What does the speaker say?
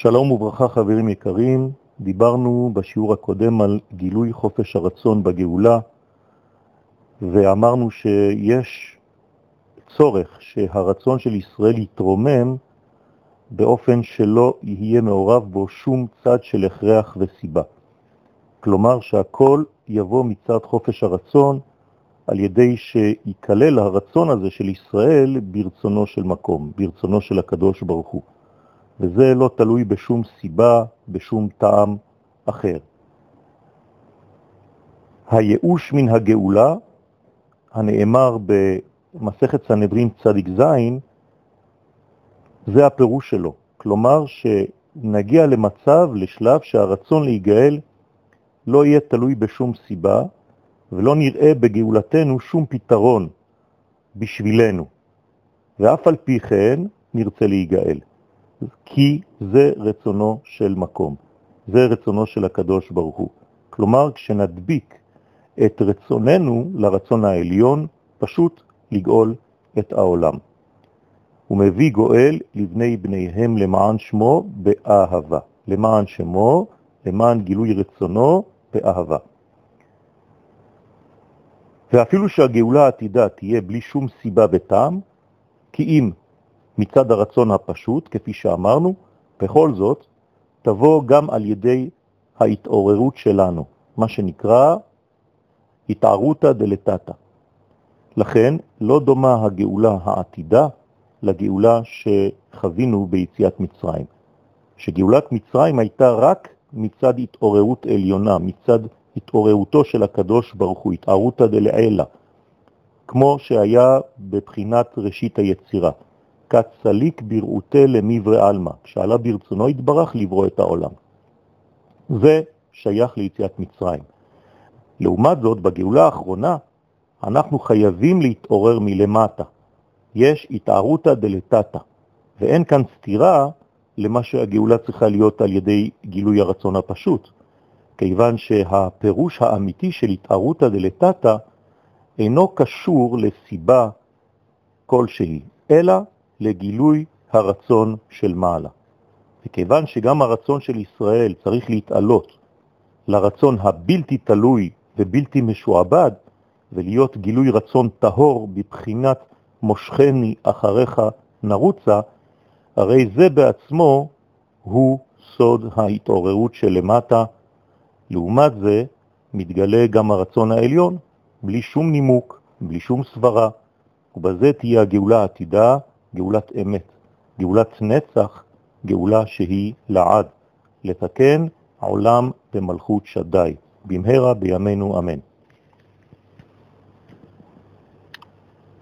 שלום וברכה חברים יקרים, דיברנו בשיעור הקודם על גילוי חופש הרצון בגאולה, ואמרנו שיש צורך שהרצון של ישראל יתרומם באופן שלא יהיה מעורב בו שום צד של הכרח וסיבה. כלומר שהכל יבוא מצד חופש הרצון על ידי שיקלל הרצון הזה של ישראל ברצונו של מקום, ברצונו של הקדוש ברוך הוא. וזה לא תלוי בשום סיבה, בשום טעם אחר. הייאוש מן הגאולה, הנאמר במסכת סנהדרין צדיק זין, זה הפירוש שלו. כלומר שנגיע למצב, לשלב שהרצון להיגאל לא יהיה תלוי בשום סיבה, ולא נראה בגאולתנו שום פתרון בשבילנו. ואף על פי כן נרצה להיגאל. כי זה רצונו של מקום, זה רצונו של הקדוש ברוך הוא. כלומר, כשנדביק את רצוננו לרצון העליון, פשוט לגאול את העולם. הוא מביא גואל לבני בניהם למען שמו באהבה, למען שמו, למען גילוי רצונו באהבה. ואפילו שהגאולה העתידה תהיה בלי שום סיבה וטעם, כי אם מצד הרצון הפשוט, כפי שאמרנו, בכל זאת תבוא גם על ידי ההתעוררות שלנו, מה שנקרא התערותא דלתתא. לכן לא דומה הגאולה העתידה לגאולה שחווינו ביציאת מצרים. שגאולת מצרים הייתה רק מצד התעוררות עליונה, מצד התעוררותו של הקדוש ברוך הוא, התערותא דלעילא, כמו שהיה בבחינת ראשית היצירה. כצליק בראותה למברי אלמה, כשעלה ברצונו התברך לברוא את העולם. זה שייך ליציאת מצרים. לעומת זאת, בגאולה האחרונה, אנחנו חייבים להתעורר מלמטה. יש התערותא דלתתא, ואין כאן סתירה למה שהגאולה צריכה להיות על ידי גילוי הרצון הפשוט, כיוון שהפירוש האמיתי של התערותא דלתתא אינו קשור לסיבה כלשהי, אלא לגילוי הרצון של מעלה. וכיוון שגם הרצון של ישראל צריך להתעלות לרצון הבלתי תלוי ובלתי משועבד, ולהיות גילוי רצון טהור בבחינת מושכני אחריך נרוצה, הרי זה בעצמו הוא סוד ההתעוררות של למטה. לעומת זה מתגלה גם הרצון העליון, בלי שום נימוק, בלי שום סברה, ובזה תהיה הגאולה העתידה גאולת אמת, גאולת נצח, גאולה שהיא לעד, לתקן עולם במלכות שדי, במהרה בימינו אמן.